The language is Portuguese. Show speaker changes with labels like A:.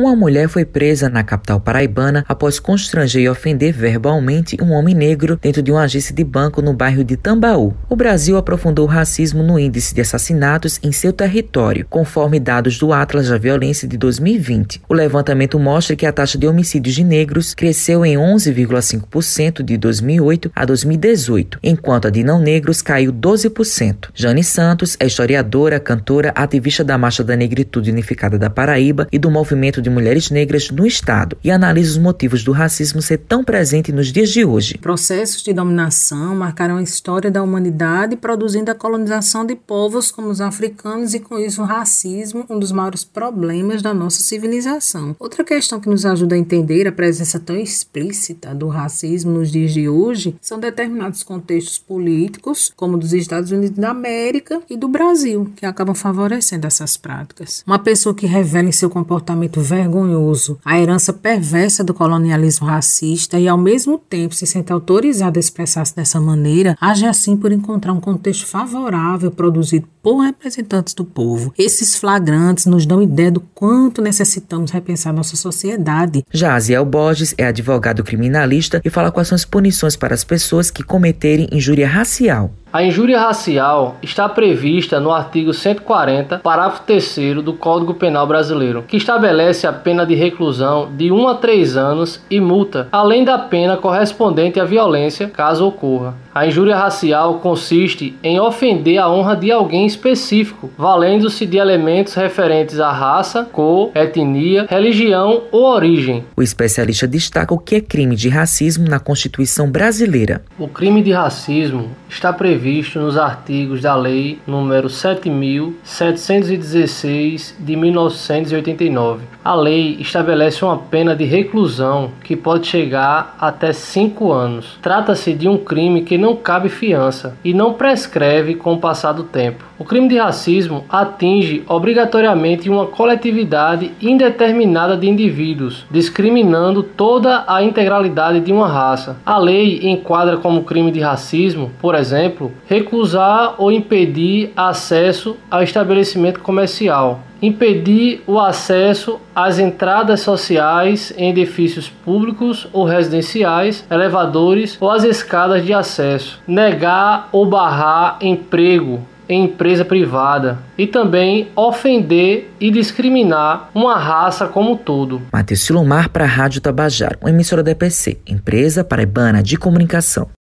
A: Uma mulher foi presa na capital paraibana após constranger e ofender verbalmente um homem negro dentro de uma agência de banco no bairro de Tambaú. O Brasil aprofundou o racismo no índice de assassinatos em seu território, conforme dados do Atlas da Violência de 2020. O levantamento mostra que a taxa de homicídios de negros cresceu em 11,5% de 2008 a 2018, enquanto a de não negros caiu 12%. Jane Santos é historiadora, cantora, ativista da Marcha da Negritude Unificada da Paraíba e do movimento de de mulheres negras no Estado e analisa os motivos do racismo ser tão presente nos dias de hoje.
B: Processos de dominação marcaram a história da humanidade, produzindo a colonização de povos como os africanos e, com isso, o racismo, um dos maiores problemas da nossa civilização. Outra questão que nos ajuda a entender a presença tão explícita do racismo nos dias de hoje são determinados contextos políticos, como dos Estados Unidos da América e do Brasil, que acabam favorecendo essas práticas. Uma pessoa que revela em seu comportamento vergonhoso, a herança perversa do colonialismo racista e, ao mesmo tempo, se sente autorizado a expressar-se dessa maneira, age assim por encontrar um contexto favorável produzido por representantes do povo. Esses flagrantes nos dão ideia do quanto necessitamos repensar nossa sociedade.
A: Já Aziel Borges é advogado criminalista e fala quais são as punições para as pessoas que cometerem injúria racial.
C: A injúria racial está prevista no artigo 140, parágrafo 3 do Código Penal Brasileiro, que estabelece a pena de reclusão de 1 a 3 anos e multa, além da pena correspondente à violência, caso ocorra. A injúria racial consiste em ofender a honra de alguém específico, valendo-se de elementos referentes à raça, cor, etnia, religião ou origem.
A: O especialista destaca o que é crime de racismo na Constituição brasileira.
C: O crime de racismo está previsto nos artigos da Lei número 7716 de 1989. A lei estabelece uma pena de reclusão que pode chegar até 5 anos. Trata-se de um crime que não cabe fiança e não prescreve com o passar do tempo. O crime de racismo atinge obrigatoriamente uma coletividade indeterminada de indivíduos, discriminando toda a integralidade de uma raça. A lei enquadra como crime de racismo, por exemplo, recusar ou impedir acesso ao estabelecimento comercial, impedir o acesso às entradas sociais em edifícios públicos ou residenciais, elevadores ou às escadas de acesso, negar ou barrar emprego em empresa privada e também ofender e discriminar uma raça como um todo.
A: Matheus Silomar para a Rádio Tabajaro, uma emissora da EPC, Empresa Paraibana de Comunicação.